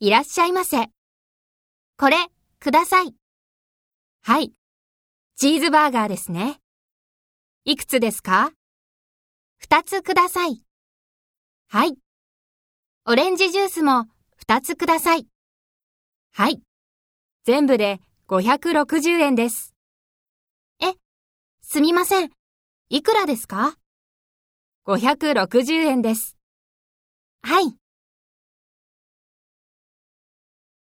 いらっしゃいませ。これ、ください。はい。チーズバーガーですね。いくつですか？二つください。はい。オレンジジュースも二つください。はい。全部で560円です。え、すみません。いくらですか ?560 円です。